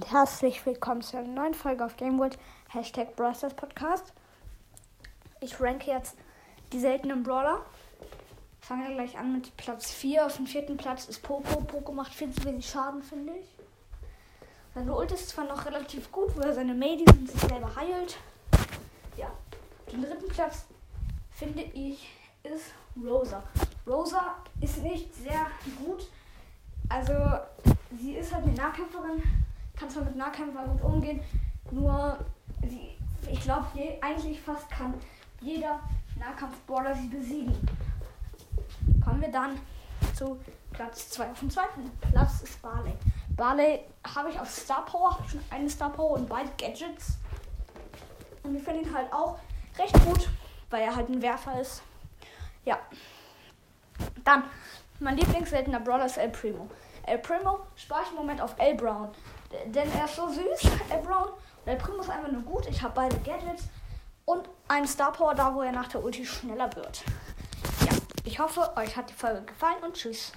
und herzlich willkommen zu einer neuen Folge auf Game World. Hashtag Brosters Podcast. Ich ranke jetzt die seltenen Brawler. Fangen wir gleich an mit Platz 4. Auf dem vierten Platz ist Poco. Poco macht viel zu wenig Schaden, finde ich. Seine Ult ist zwar noch relativ gut, wo er seine Medies und sich selber heilt. Ja. Dem dritten Platz finde ich ist Rosa. Rosa ist nicht sehr gut. Also, sie ist halt eine Nahkämpferin, kann zwar mit Nahkämpfern gut umgehen, nur sie, ich glaube, eigentlich fast kann jeder Nahkampfballer sie besiegen. Kommen wir dann zu Platz 2. Auf dem zweiten Platz ist Barley. Barley habe ich auf Star Power, schon eine Star Power und beide Gadgets. Und wir finden ihn halt auch recht gut, weil er halt ein Werfer ist. Ja. Dann, mein Lieblingsseltener Brawler ist El Primo. El Primo spare ich im Moment auf El Brown. Denn er ist so süß, El Brown. El Primo ist einfach nur gut. Ich habe beide Gadgets und einen Star Power da, wo er nach der Ulti schneller wird. Ja, ich hoffe, euch hat die Folge gefallen und tschüss.